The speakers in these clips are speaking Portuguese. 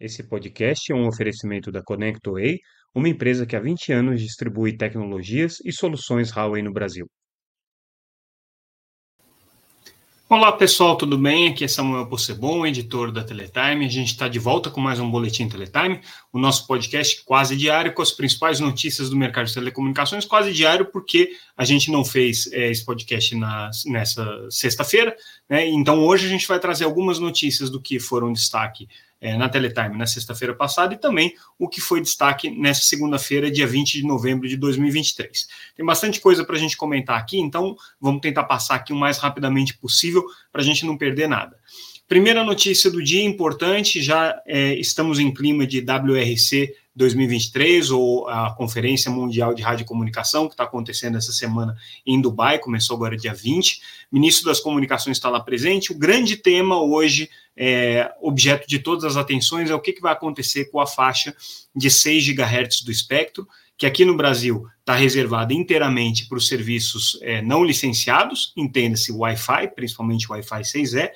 Esse podcast é um oferecimento da ConnectWay, uma empresa que há 20 anos distribui tecnologias e soluções Huawei no Brasil. Olá pessoal, tudo bem? Aqui é Samuel Possebon, editor da Teletime. A gente está de volta com mais um Boletim Teletime, o nosso podcast quase diário com as principais notícias do mercado de telecomunicações, quase diário porque a gente não fez é, esse podcast na, nessa sexta-feira, né? Então hoje a gente vai trazer algumas notícias do que foram destaque é, na Teletime na sexta-feira passada e também o que foi destaque nessa segunda-feira, dia 20 de novembro de 2023. Tem bastante coisa para a gente comentar aqui, então vamos tentar passar aqui o mais rapidamente possível para a gente não perder nada. Primeira notícia do dia importante, já é, estamos em clima de WRC 2023, ou a Conferência Mundial de Rádio e Comunicação, que está acontecendo essa semana em Dubai, começou agora dia 20. O ministro das Comunicações está lá presente. O grande tema hoje, é, objeto de todas as atenções, é o que, que vai acontecer com a faixa de 6 GHz do espectro, que aqui no Brasil está reservada inteiramente para os serviços é, não licenciados, entenda-se Wi-Fi, principalmente Wi-Fi 6E,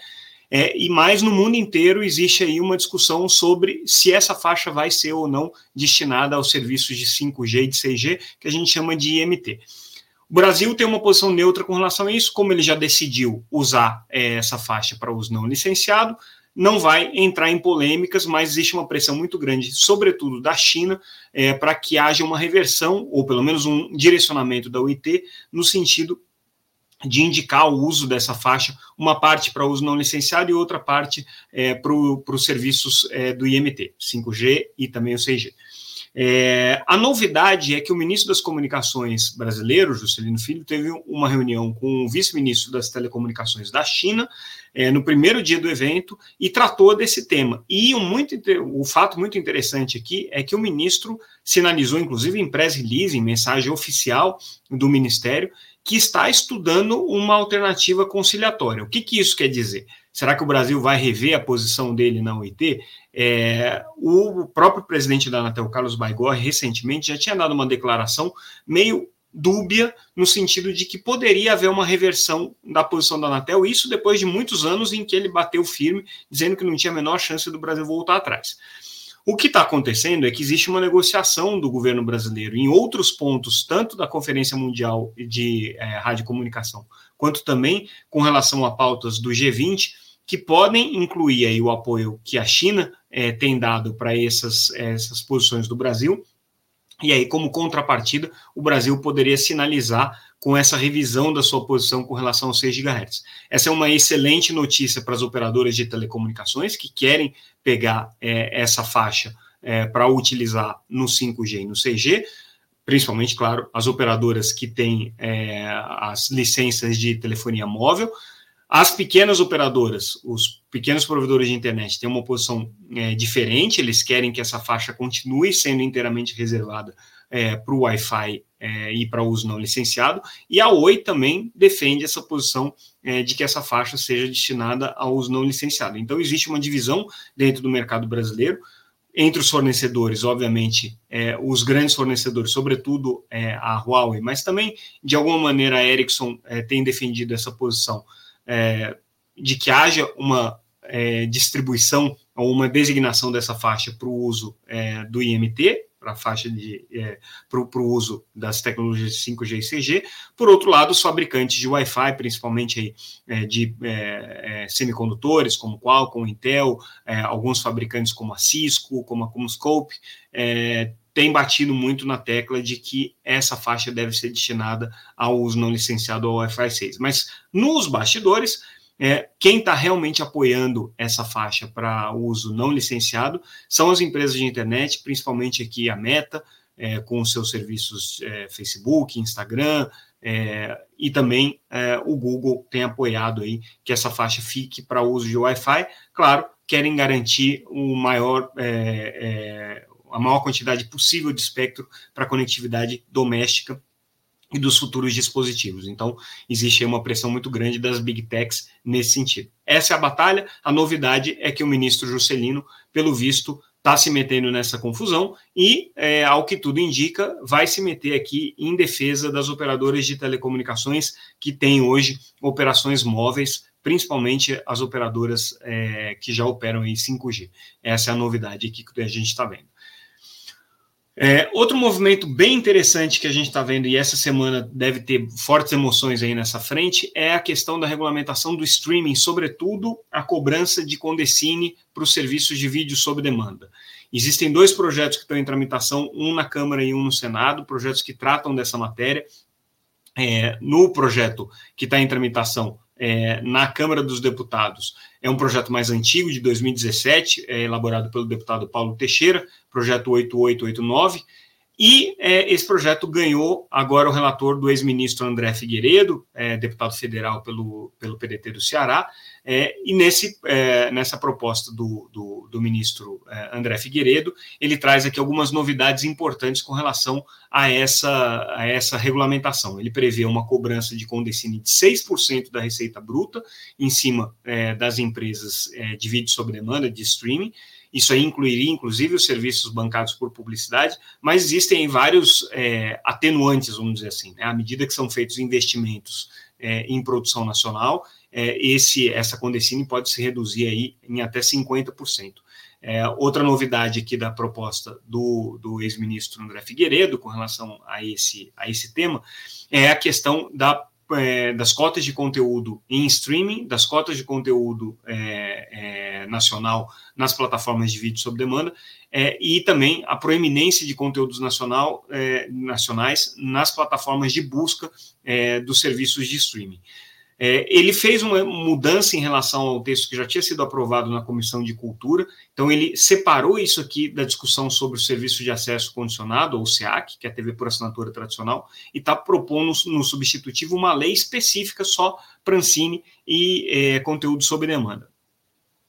é, e mais no mundo inteiro existe aí uma discussão sobre se essa faixa vai ser ou não destinada aos serviços de 5G e de 6G, que a gente chama de IMT. O Brasil tem uma posição neutra com relação a isso, como ele já decidiu usar é, essa faixa para uso não licenciado, não vai entrar em polêmicas, mas existe uma pressão muito grande, sobretudo da China, é, para que haja uma reversão, ou pelo menos um direcionamento da UIT, no sentido de indicar o uso dessa faixa, uma parte para uso não licenciado e outra parte é, para os serviços é, do IMT, 5G e também o 6G. É, a novidade é que o ministro das Comunicações brasileiro, Juscelino Filho, teve uma reunião com o vice-ministro das Telecomunicações da China é, no primeiro dia do evento e tratou desse tema. E um muito, o fato muito interessante aqui é que o ministro sinalizou, inclusive em press release, em mensagem oficial do ministério, que está estudando uma alternativa conciliatória. O que, que isso quer dizer? Será que o Brasil vai rever a posição dele na OIT? É, o próprio presidente da Anatel, Carlos Baigor, recentemente já tinha dado uma declaração meio dúbia, no sentido de que poderia haver uma reversão da posição da Anatel, isso depois de muitos anos em que ele bateu firme, dizendo que não tinha a menor chance do Brasil voltar atrás. O que está acontecendo é que existe uma negociação do governo brasileiro em outros pontos, tanto da Conferência Mundial de é, Radiocomunicação, quanto também com relação a pautas do G20, que podem incluir aí o apoio que a China é, tem dado para essas, essas posições do Brasil. E aí, como contrapartida, o Brasil poderia sinalizar com essa revisão da sua posição com relação aos 6 GHz. Essa é uma excelente notícia para as operadoras de telecomunicações que querem pegar é, essa faixa é, para utilizar no 5G e no 6G, principalmente, claro, as operadoras que têm é, as licenças de telefonia móvel. As pequenas operadoras, os pequenos provedores de internet, têm uma posição é, diferente, eles querem que essa faixa continue sendo inteiramente reservada é, para o Wi-Fi é, e para uso não licenciado, e a Oi também defende essa posição é, de que essa faixa seja destinada ao uso não licenciado. Então, existe uma divisão dentro do mercado brasileiro, entre os fornecedores, obviamente, é, os grandes fornecedores, sobretudo é, a Huawei, mas também, de alguma maneira, a Ericsson é, tem defendido essa posição de que haja uma distribuição ou uma designação dessa faixa para o uso do IMT, para a faixa de é, para o uso das tecnologias 5G e 6G. Por outro lado, os fabricantes de Wi-Fi, principalmente aí, é, de é, é semicondutores, como Qualcomm, Intel, é, alguns fabricantes como a Cisco, como a Comscope, é, têm batido muito na tecla de que essa faixa deve ser destinada ao uso não licenciado ao Wi-Fi 6. Mas nos bastidores, é, quem está realmente apoiando essa faixa para uso não licenciado são as empresas de internet, principalmente aqui a Meta, é, com seus serviços é, Facebook, Instagram, é, e também é, o Google tem apoiado aí que essa faixa fique para uso de Wi-Fi. Claro, querem garantir o maior, é, a maior quantidade possível de espectro para conectividade doméstica e dos futuros dispositivos. Então, existe uma pressão muito grande das big techs nesse sentido. Essa é a batalha. A novidade é que o ministro Juscelino, pelo visto, está se metendo nessa confusão e, é, ao que tudo indica, vai se meter aqui em defesa das operadoras de telecomunicações que têm hoje operações móveis principalmente as operadoras é, que já operam em 5G. Essa é a novidade aqui que a gente está vendo. É, outro movimento bem interessante que a gente está vendo, e essa semana deve ter fortes emoções aí nessa frente, é a questão da regulamentação do streaming, sobretudo a cobrança de Condecine para os serviços de vídeo sob demanda. Existem dois projetos que estão em tramitação, um na Câmara e um no Senado, projetos que tratam dessa matéria. É, no projeto que está em tramitação, é, na Câmara dos Deputados. É um projeto mais antigo, de 2017, é elaborado pelo deputado Paulo Teixeira, projeto 8889, e é, esse projeto ganhou agora o relator do ex-ministro André Figueiredo, é, deputado federal pelo, pelo PDT do Ceará, é, e nesse, é, nessa proposta do, do, do ministro é, André Figueiredo, ele traz aqui algumas novidades importantes com relação a essa, a essa regulamentação. Ele prevê uma cobrança de condecine de 6% da receita bruta em cima é, das empresas de vídeo sob demanda, de streaming, isso aí incluiria, inclusive, os serviços bancados por publicidade, mas existem vários é, atenuantes, vamos dizer assim. Né? À medida que são feitos investimentos é, em produção nacional, é, esse, essa condecine pode se reduzir aí em até 50%. É, outra novidade aqui da proposta do, do ex-ministro André Figueiredo com relação a esse, a esse tema é a questão da é, das cotas de conteúdo em streaming, das cotas de conteúdo é, é, nacional nas plataformas de vídeo sob demanda, é, e também a proeminência de conteúdos nacional, é, nacionais nas plataformas de busca dos serviços de streaming. É, ele fez uma mudança em relação ao texto que já tinha sido aprovado na Comissão de Cultura, então ele separou isso aqui da discussão sobre o Serviço de Acesso Condicionado, ou SEAC, que é a TV por assinatura tradicional, e está propondo no substitutivo uma lei específica só para Ancine e é, conteúdo sob demanda.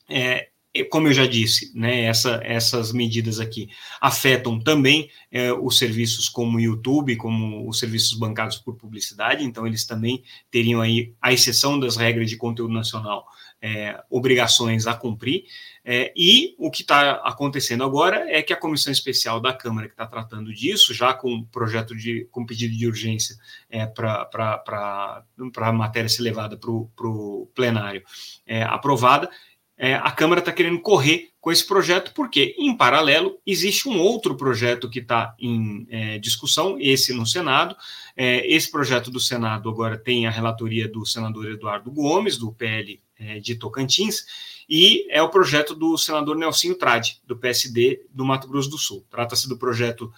É, como eu já disse, né, essa, essas medidas aqui afetam também é, os serviços como o YouTube, como os serviços bancados por publicidade, então eles também teriam aí, à exceção das regras de conteúdo nacional, é, obrigações a cumprir. É, e o que está acontecendo agora é que a comissão especial da Câmara que está tratando disso, já com projeto de com pedido de urgência é, para a matéria ser levada para o plenário é, aprovada, é, a Câmara está querendo correr com esse projeto, porque, em paralelo, existe um outro projeto que está em é, discussão, esse no Senado. É, esse projeto do Senado agora tem a relatoria do senador Eduardo Gomes, do PL é, de Tocantins, e é o projeto do senador Nelsinho Trade, do PSD do Mato Grosso do Sul. Trata-se do projeto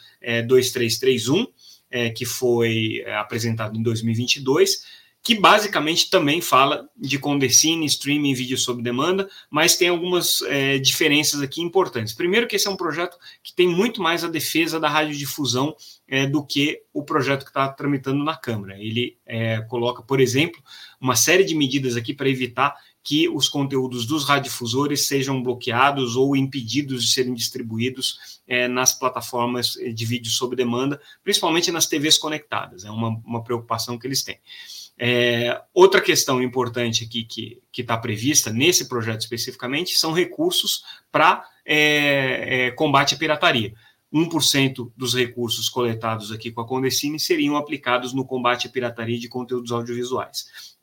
2331, é, é, que foi apresentado em 2022 que basicamente também fala de condecine, streaming, vídeo sob demanda, mas tem algumas é, diferenças aqui importantes. Primeiro que esse é um projeto que tem muito mais a defesa da radiodifusão é, do que o projeto que está tramitando na Câmara. Ele é, coloca, por exemplo, uma série de medidas aqui para evitar que os conteúdos dos radiodifusores sejam bloqueados ou impedidos de serem distribuídos é, nas plataformas de vídeo sob demanda, principalmente nas TVs conectadas. É uma, uma preocupação que eles têm. É, outra questão importante aqui que está prevista nesse projeto especificamente são recursos para é, é, combate à pirataria. 1% dos recursos coletados aqui com a Condecine seriam aplicados no combate à pirataria de conteúdos audiovisuais.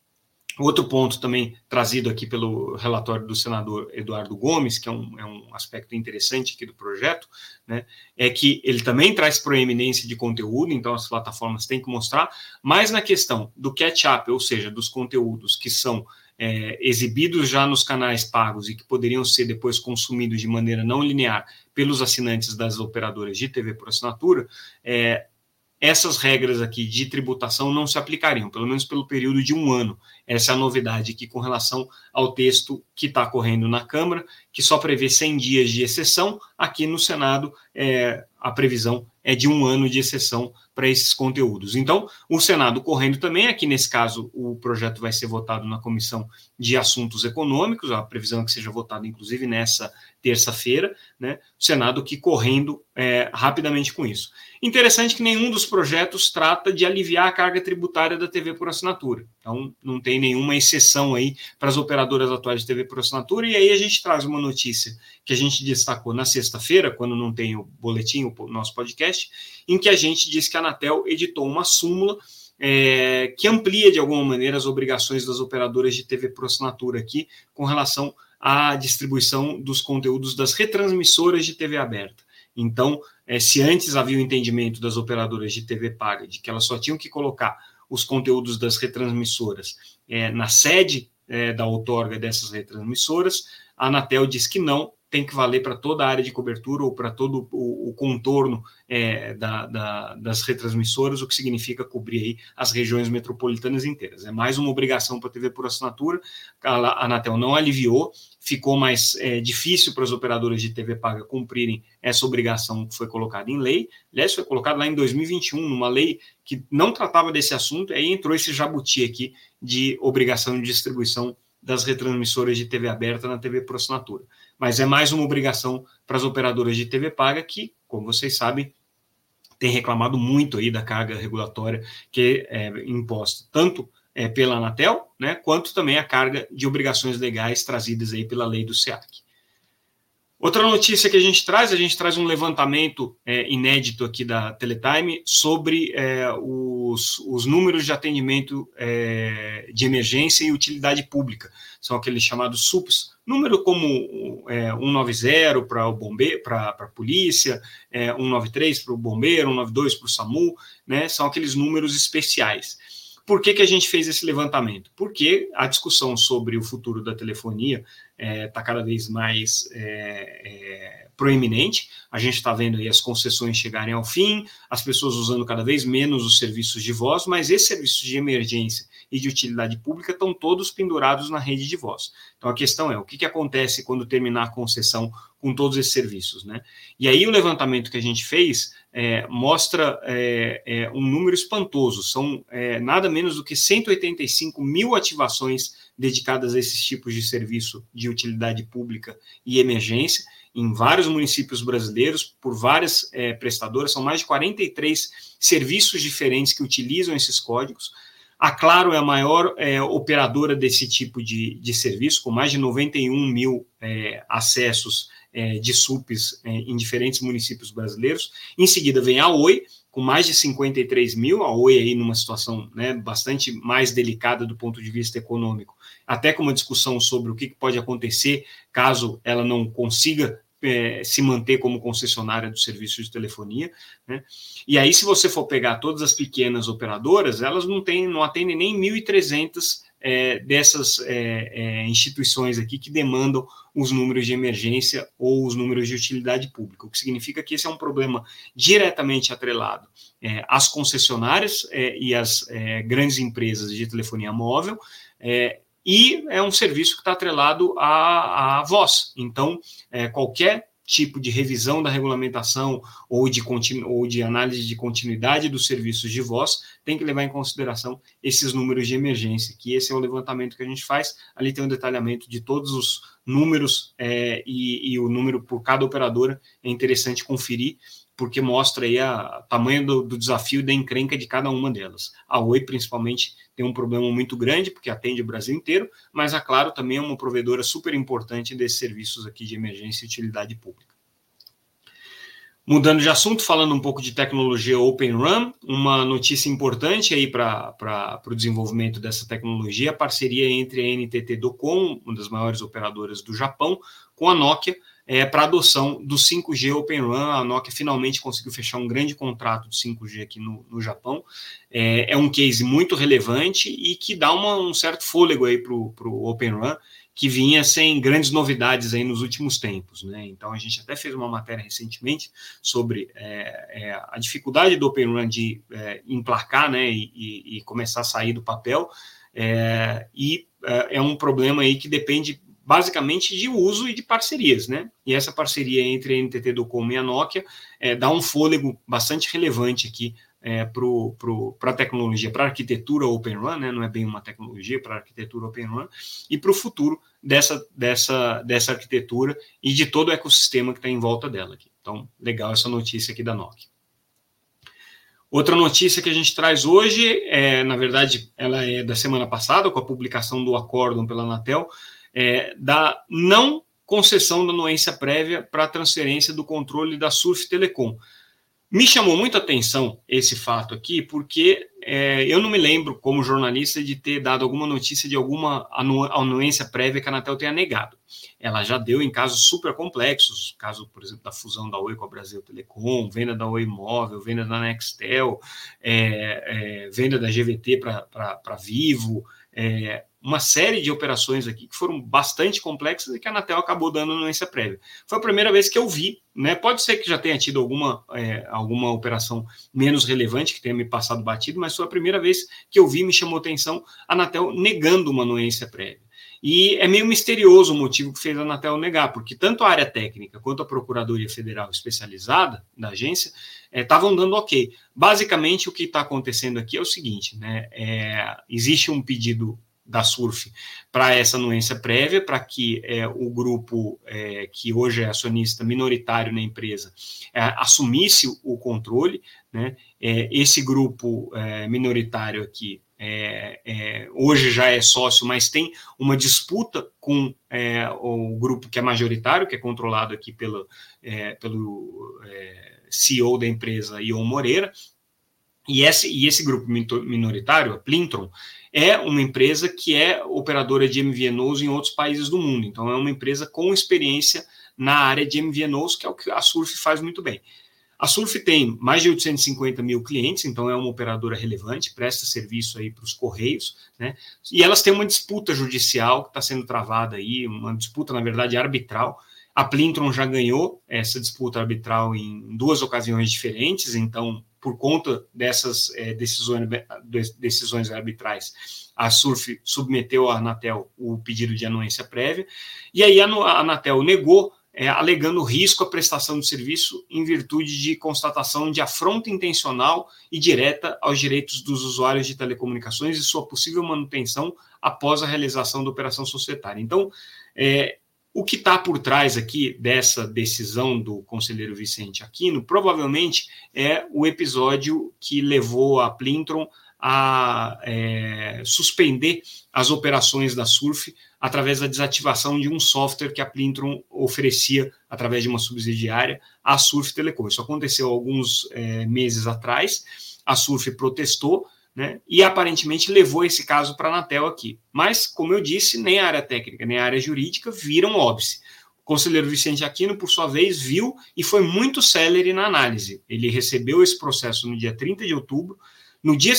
Outro ponto também trazido aqui pelo relatório do senador Eduardo Gomes, que é um, é um aspecto interessante aqui do projeto, né, é que ele também traz proeminência de conteúdo, então as plataformas têm que mostrar, mas na questão do catch-up, ou seja, dos conteúdos que são é, exibidos já nos canais pagos e que poderiam ser depois consumidos de maneira não linear pelos assinantes das operadoras de TV por assinatura, é, essas regras aqui de tributação não se aplicariam, pelo menos pelo período de um ano. Essa é a novidade aqui com relação ao texto que está correndo na Câmara, que só prevê 100 dias de exceção. Aqui no Senado, é, a previsão é de um ano de exceção para esses conteúdos. Então, o Senado correndo também, aqui nesse caso, o projeto vai ser votado na Comissão de Assuntos Econômicos, a previsão é que seja votado, inclusive, nessa terça-feira, né? O Senado que correndo é, rapidamente com isso. Interessante que nenhum dos projetos trata de aliviar a carga tributária da TV por assinatura. Então, não tem nenhuma exceção aí para as operadoras atuais de TV por assinatura. E aí a gente traz uma notícia que a gente destacou na sexta-feira, quando não tem o boletim, o nosso podcast, em que a gente diz que a Anatel editou uma súmula é, que amplia de alguma maneira as obrigações das operadoras de TV por assinatura aqui com relação à distribuição dos conteúdos das retransmissoras de TV aberta. Então, é, se antes havia o entendimento das operadoras de TV paga de que elas só tinham que colocar os conteúdos das retransmissoras é, na sede é, da outorga dessas retransmissoras, a Anatel diz que não, tem que valer para toda a área de cobertura ou para todo o, o contorno é, da, da, das retransmissoras, o que significa cobrir aí as regiões metropolitanas inteiras. É mais uma obrigação para a TV por assinatura, a Anatel não aliviou, ficou mais é, difícil para as operadoras de TV paga cumprirem essa obrigação que foi colocada em lei. Aliás, foi colocada lá em 2021, numa lei que não tratava desse assunto, aí entrou esse jabuti aqui de obrigação de distribuição das retransmissoras de TV aberta na TV por assinatura mas é mais uma obrigação para as operadoras de TV paga que, como vocês sabem, tem reclamado muito aí da carga regulatória que é imposta tanto é, pela Anatel, né, quanto também a carga de obrigações legais trazidas aí pela lei do SEAC. Outra notícia que a gente traz, a gente traz um levantamento é, inédito aqui da Teletime sobre é, os, os, números de atendimento é, de emergência e utilidade pública. São aqueles chamados SUPs, número como é, 190 para o bombeiro, para a polícia, é, 193 para o bombeiro, 192 para o SAMU, né? São aqueles números especiais. Por que, que a gente fez esse levantamento? Porque a discussão sobre o futuro da telefonia está é, tá cada vez mais é, é, proeminente. A gente está vendo aí as concessões chegarem ao fim, as pessoas usando cada vez menos os serviços de voz, mas esses serviços de emergência e de utilidade pública estão todos pendurados na rede de voz. Então a questão é o que, que acontece quando terminar a concessão com todos esses serviços, né? E aí o levantamento que a gente fez é, mostra é, é, um número espantoso, são é, nada menos do que 185 mil ativações dedicadas a esses tipos de serviço de utilidade pública e emergência em vários municípios brasileiros, por várias é, prestadoras, são mais de 43 serviços diferentes que utilizam esses códigos. A Claro é a maior é, operadora desse tipo de, de serviço, com mais de 91 mil é, acessos é, de SUPs é, em diferentes municípios brasileiros. Em seguida vem a Oi, com mais de 53 mil, a Oi aí numa situação né, bastante mais delicada do ponto de vista econômico, até com uma discussão sobre o que pode acontecer caso ela não consiga é, se manter como concessionária do serviço de telefonia. Né? E aí, se você for pegar todas as pequenas operadoras, elas não, têm, não atendem nem 1.300 é, dessas é, é, instituições aqui que demandam os números de emergência ou os números de utilidade pública, o que significa que esse é um problema diretamente atrelado é, às concessionárias é, e às grandes empresas de telefonia móvel, e é um serviço que está atrelado à, à voz. Então, qualquer tipo de revisão da regulamentação ou de, ou de análise de continuidade dos serviços de voz tem que levar em consideração esses números de emergência, que esse é o levantamento que a gente faz. Ali tem um detalhamento de todos os números é, e, e o número por cada operadora. É interessante conferir porque mostra aí o tamanho do, do, desafio e da encrenca de cada uma delas. A Oi, principalmente, tem um problema muito grande, porque atende o Brasil inteiro, mas a Claro também é uma provedora super importante desses serviços aqui de emergência e utilidade pública. Mudando de assunto, falando um pouco de tecnologia Open Run, uma notícia importante aí para o desenvolvimento dessa tecnologia, a parceria entre a NTT Docom, uma das maiores operadoras do Japão, com a Nokia, é, para adoção do 5G Open Run. A Nokia finalmente conseguiu fechar um grande contrato de 5G aqui no, no Japão. É, é, um case muito relevante e que dá uma, um certo fôlego aí para o Open Run, que vinha sem grandes novidades aí nos últimos tempos. Né? Então a gente até fez uma matéria recentemente sobre é, é a dificuldade do Open Run de é, emplacar né, e, e, e, começar a sair do papel. É, e é, é um problema aí que depende basicamente de uso e de parcerias, né? E essa parceria entre a NTT Docom e a Nokia é, dá um fôlego bastante relevante aqui é, para a tecnologia, para a arquitetura Open Run, né? não é bem uma tecnologia, para a arquitetura Open Run, e para o futuro dessa, dessa, dessa arquitetura e de todo o ecossistema que está em volta dela. Aqui. Então, legal essa notícia aqui da Nokia. Outra notícia que a gente traz hoje, é, na verdade, ela é da semana passada, com a publicação do acórdão pela Anatel, é, da não concessão da anuência prévia para a transferência do controle da Surf Telecom. Me chamou muita atenção esse fato aqui, porque é, eu não me lembro, como jornalista, de ter dado alguma notícia de alguma anu anuência prévia que a Anatel tenha negado. Ela já deu em casos super complexos, caso, por exemplo, da fusão da Oi com a Brasil Telecom, venda da Oi Móvel, venda da Nextel, é, é, venda da GVT para Vivo, é, uma série de operações aqui que foram bastante complexas e que a Anatel acabou dando anuência prévia. Foi a primeira vez que eu vi, né? Pode ser que já tenha tido alguma, é, alguma operação menos relevante que tenha me passado batido, mas foi a primeira vez que eu vi, me chamou atenção, a Anatel negando uma anuência prévia. E é meio misterioso o motivo que fez a Anatel negar, porque tanto a área técnica quanto a Procuradoria Federal especializada da agência estavam é, dando ok. Basicamente, o que está acontecendo aqui é o seguinte: né, é, existe um pedido da SURF para essa anuência prévia, para que é, o grupo é, que hoje é acionista minoritário na empresa é, assumisse o controle. Né? É, esse grupo é, minoritário aqui é, hoje já é sócio, mas tem uma disputa com o grupo que é majoritário, que é controlado aqui pelo, pelo CEO da empresa, Ion Moreira, e esse, e esse grupo minoritário, a Plintron, é uma empresa que é operadora de MVNOs em outros países do mundo. Então, é uma empresa com experiência na área de MVNOs, que é o que a Surf faz muito bem. A Surf tem mais de 850 mil clientes, então é uma operadora relevante, presta serviço aí para os Correios, né? E elas têm uma disputa judicial que está sendo travada aí, uma disputa, na verdade, arbitral. A Plintron já ganhou essa disputa arbitral em duas ocasiões diferentes, então por conta dessas é, decisões, decisões arbitrais, a SURF submeteu à Anatel o pedido de anuência prévia, e aí a, Anatel negou, é, alegando risco à prestação de serviço em virtude de constatação de afronta intencional e direta aos direitos dos usuários de telecomunicações e sua possível manutenção após a realização da operação societária. Então, é, o que está por trás aqui dessa decisão do conselheiro Vicente Aquino provavelmente é o episódio que levou a Plintron a é, suspender as operações da Surf através da desativação de um software que a Plintron oferecia através de uma subsidiária à Surf Telecom. Isso aconteceu alguns é, meses atrás. A Surf protestou, né? E aparentemente levou esse caso para a Anatel aqui. Mas, como eu disse, nem a área técnica nem a área jurídica viram óbice. O conselheiro Vicente Aquino, por sua vez, viu e foi muito célere na análise. Ele recebeu esse processo no dia 30 de outubro. No dia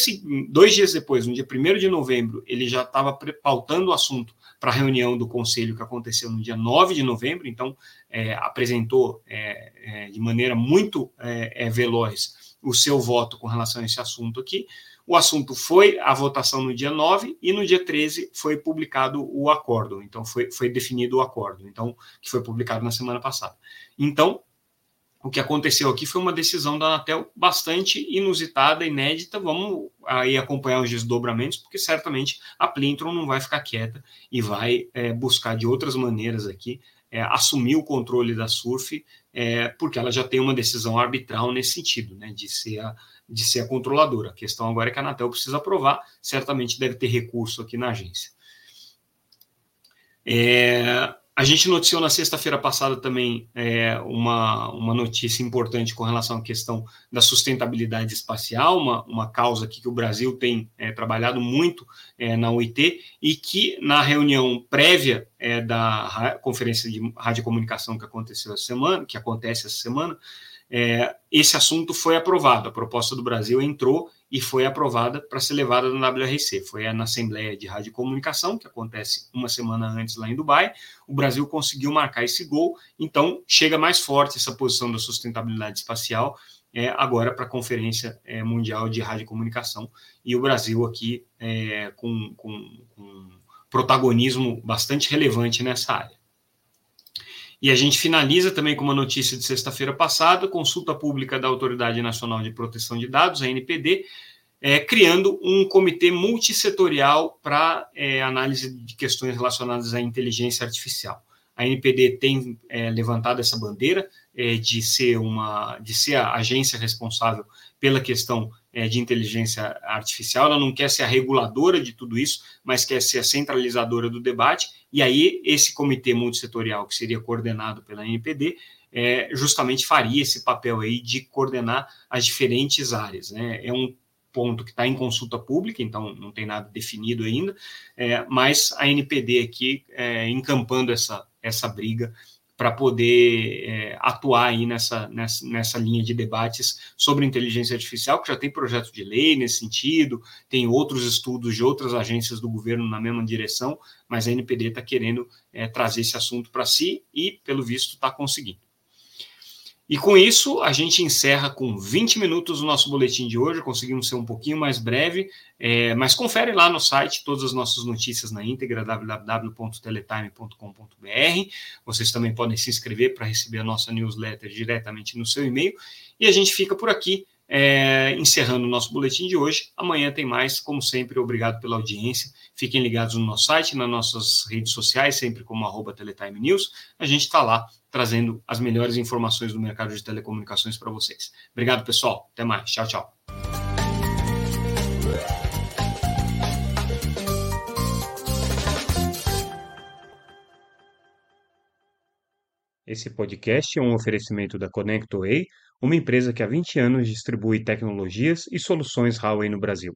dois dias depois, no dia 1 de novembro, ele já estava pautando o assunto para a reunião do conselho que aconteceu no dia 9 de novembro, então é, apresentou é, é, de maneira muito é, é, veloz o seu voto com relação a esse assunto aqui. O assunto foi a votação no dia 9 e no dia 13 foi publicado o acordo. Então, foi, foi definido o acordo, então, que foi publicado na semana passada. Então, o que aconteceu aqui foi uma decisão da Anatel bastante inusitada, inédita. Vamos aí acompanhar os desdobramentos, porque certamente a Plintron não vai ficar quieta e vai é, buscar de outras maneiras aqui é, assumir o controle da Surf, é, porque ela já tem uma decisão arbitral nesse sentido, né, de ser a, de ser a controladora. A questão agora é que a Anatel precisa aprovar, certamente deve ter recurso aqui na agência. É, a gente noticiou na sexta-feira passada também é, uma, uma notícia importante com relação à questão da sustentabilidade espacial, uma, uma causa que, que o Brasil tem é, trabalhado muito é, na UIT e que na reunião prévia é, da conferência de radiocomunicação que aconteceu essa semana, que acontece essa semana, é, esse assunto foi aprovado. A proposta do Brasil entrou e foi aprovada para ser levada na WRC. Foi na Assembleia de Rádio e Comunicação, que acontece uma semana antes lá em Dubai. O Brasil conseguiu marcar esse gol, então chega mais forte essa posição da sustentabilidade espacial é, agora para a Conferência é, Mundial de Rádio e Comunicação. E o Brasil aqui é, com, com, com protagonismo bastante relevante nessa área. E a gente finaliza também com uma notícia de sexta-feira passada: consulta pública da Autoridade Nacional de Proteção de Dados, a NPD, é, criando um comitê multissetorial para é, análise de questões relacionadas à inteligência artificial. A NPD tem é, levantado essa bandeira é, de ser uma, de ser a agência responsável pela questão é, de inteligência artificial, ela não quer ser a reguladora de tudo isso, mas quer ser a centralizadora do debate, e aí esse comitê multissetorial, que seria coordenado pela NPD, é, justamente faria esse papel aí de coordenar as diferentes áreas. Né? É um ponto que está em consulta pública, então não tem nada definido ainda, é, mas a NPD aqui é, encampando essa, essa briga para poder é, atuar aí nessa, nessa, nessa linha de debates sobre inteligência artificial, que já tem projeto de lei nesse sentido, tem outros estudos de outras agências do governo na mesma direção, mas a NPD está querendo é, trazer esse assunto para si e, pelo visto, está conseguindo. E com isso, a gente encerra com 20 minutos o nosso boletim de hoje. Conseguimos ser um pouquinho mais breve, é, mas confere lá no site todas as nossas notícias na íntegra, www.teletime.com.br. Vocês também podem se inscrever para receber a nossa newsletter diretamente no seu e-mail. E a gente fica por aqui, é, encerrando o nosso boletim de hoje. Amanhã tem mais, como sempre, obrigado pela audiência. Fiquem ligados no nosso site, nas nossas redes sociais, sempre como arroba Teletime News. A gente está lá trazendo as melhores informações do mercado de telecomunicações para vocês. Obrigado, pessoal. Até mais. Tchau, tchau. Esse podcast é um oferecimento da ConnectWay, uma empresa que há 20 anos distribui tecnologias e soluções Huawei no Brasil.